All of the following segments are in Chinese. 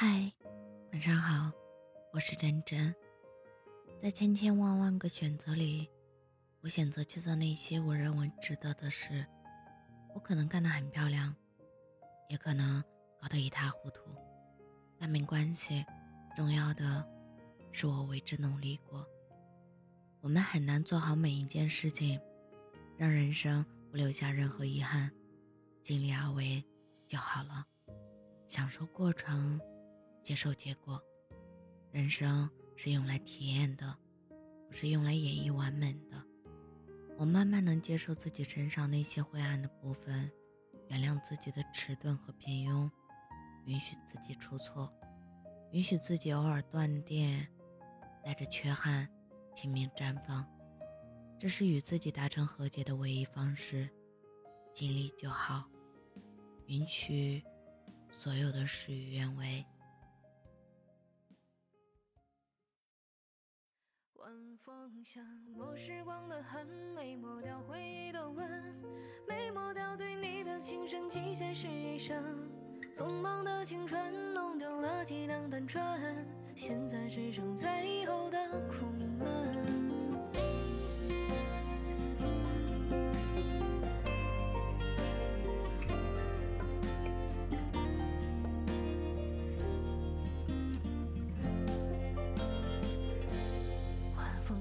嗨，晚上好，我是真真。在千千万万个选择里，我选择去做那些我认为值得的事。我可能干得很漂亮，也可能搞得一塌糊涂，但没关系。重要的是我为之努力过。我们很难做好每一件事情，让人生不留下任何遗憾，尽力而为就好了，享受过程。接受结果，人生是用来体验的，不是用来演绎完美的。我慢慢能接受自己身上那些灰暗的部分，原谅自己的迟钝和平庸，允许自己出错，允许自己偶尔断电，带着缺憾拼命绽放。这是与自己达成和解的唯一方式。尽力就好，允许所有的事与愿违。晚风向磨时光的痕，没抹掉回忆的吻，没抹掉对你的情深，期限是一生。匆忙的青春，弄丢了几两单纯，现在只剩最后的苦闷。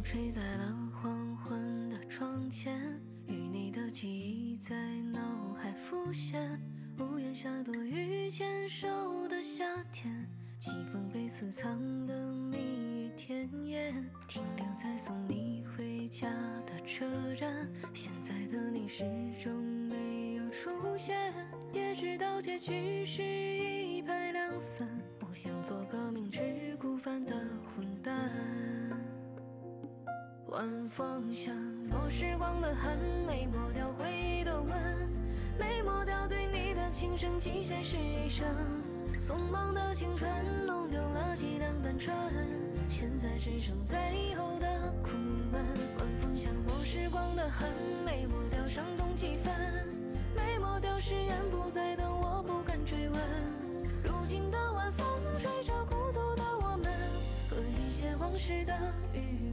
吹在了黄昏的窗前，与你的记忆在脑海浮现。屋檐下躲雨牵手的夏天，几封被私藏的蜜语甜言，停留在送你回家的车站。现在的你始终没有出现，也知道结局是一拍两散。不想做个明知故犯的混蛋。晚风像磨时光的痕，没抹掉回忆的吻，没抹掉对你的情深，极限是一生。匆忙的青春，弄丢了几两单纯，现在只剩最后的苦闷。晚风像磨时光的痕，没抹掉伤痛几分，没抹掉誓言不再等，我不敢追问。如今的晚风，吹着孤独的我们和一些往事的余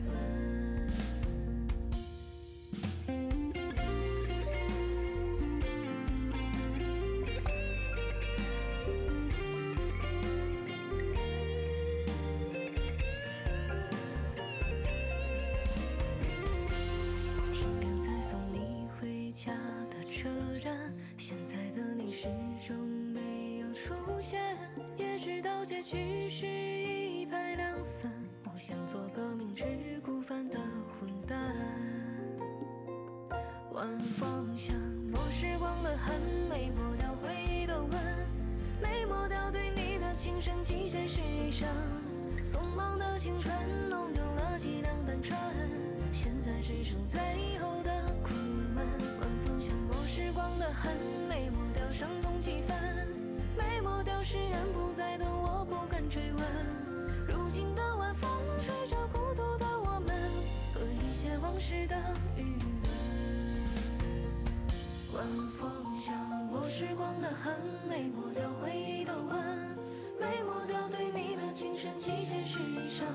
出现，也知道结局是一拍两散，不想做个明知故犯的混蛋。晚风像抹时光的痕，没抹掉回忆的吻，没抹掉对你的情深，极限是一生。匆忙的青春，弄丢了几两单纯，现在只剩最后的苦闷。晚风像抹时光的痕，抹掉誓言不再等我不敢。追问，如今的晚风吹着孤独的我们和一些往事的余温。晚风像磨时光的痕，没抹掉回忆的吻，没抹掉对你的情深，极限是一生。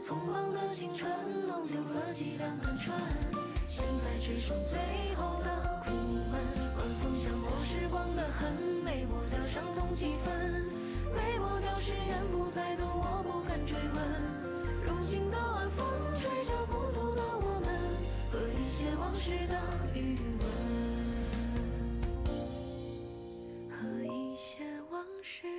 匆忙的青春，弄丢了几两单纯，现在只剩最后的苦闷。的余温，和一些往事。